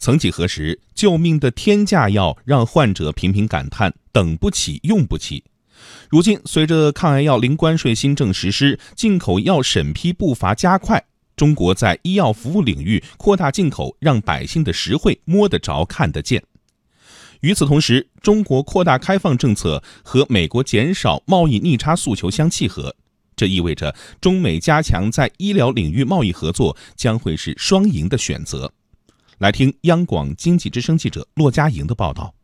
曾几何时，救命的天价药让患者频频感叹等不起、用不起。如今，随着抗癌药零关税新政实施，进口药审批步伐加快，中国在医药服务领域扩大进口，让百姓的实惠摸得着、看得见。与此同时，中国扩大开放政策和美国减少贸易逆差诉求相契合，这意味着中美加强在医疗领域贸易合作将会是双赢的选择。来听央广经济之声记者骆佳莹的报道。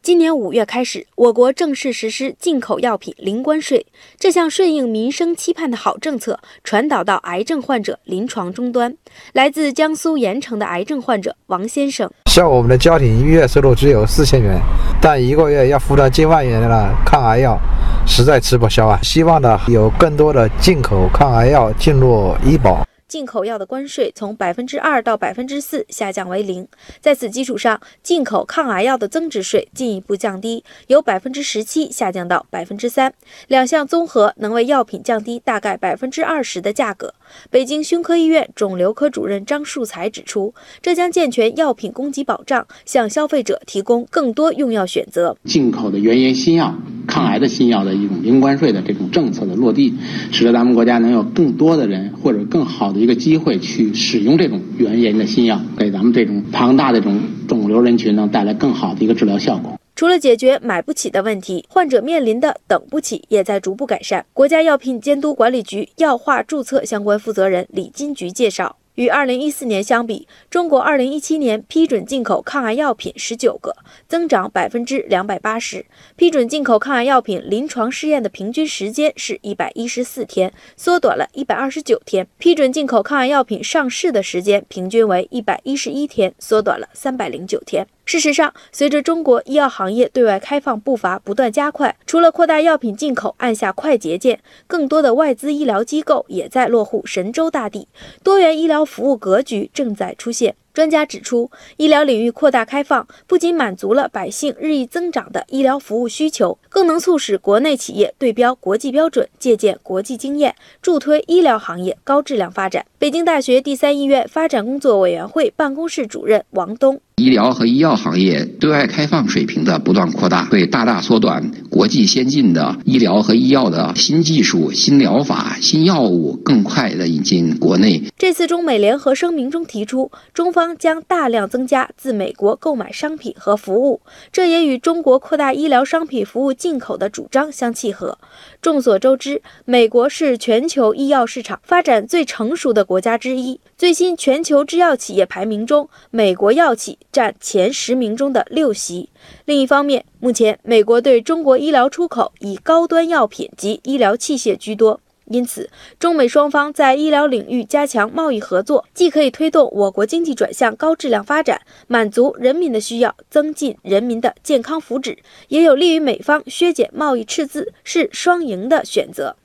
今年五月开始，我国正式实施进口药品零关税，这项顺应民生期盼的好政策传导到癌症患者临床终端。来自江苏盐城的癌症患者王先生：像我们的家庭月收入只有四千元，但一个月要负担近万元的抗癌药，实在吃不消啊！希望呢有更多的进口抗癌药进入医保。进口药的关税从百分之二到百分之四下降为零，在此基础上，进口抗癌药的增值税进一步降低，由百分之十七下降到百分之三，两项综合能为药品降低大概百分之二十的价格。北京胸科医院肿瘤科主任张树才指出，这将健全药品供给保障，向消费者提供更多用药选择。进口的原研新药、抗癌的新药的一种零关税的这种政策的落地，使得咱们国家能有更多的人或者更好的。一个机会去使用这种原研的新药，给咱们这种庞大的这种肿瘤人群呢带来更好的一个治疗效果。除了解决买不起的问题，患者面临的等不起也在逐步改善。国家药品监督管理局药化注册相关负责人李金菊介绍。与二零一四年相比，中国二零一七年批准进口抗癌药品十九个，增长百分之两百八十。批准进口抗癌药品临床试验的平均时间是一百一十四天，缩短了一百二十九天。批准进口抗癌药品上市的时间平均为一百一十一天，缩短了三百零九天。事实上，随着中国医药行业对外开放步伐不断加快，除了扩大药品进口按下快捷键，更多的外资医疗机构也在落户神州大地，多元医疗服务格局正在出现。专家指出，医疗领域扩大开放不仅满足了百姓日益增长的医疗服务需求，更能促使国内企业对标国际标准，借鉴国际经验，助推医疗行业高质量发展。北京大学第三医院发展工作委员会办公室主任王东。医疗和医药行业对外开放水平的不断扩大，会大大缩短国际先进的医疗和医药的新技术、新疗法、新药物更快的引进国内。这次中美联合声明中提出，中方将大量增加自美国购买商品和服务，这也与中国扩大医疗商品服务进口的主张相契合。众所周知，美国是全球医药市场发展最成熟的国家之一。最新全球制药企业排名中，美国药企占前十名中的六席。另一方面，目前美国对中国医疗出口以高端药品及医疗器械居多，因此，中美双方在医疗领域加强贸易合作，既可以推动我国经济转向高质量发展，满足人民的需要，增进人民的健康福祉，也有利于美方削减贸易赤字，是双赢的选择。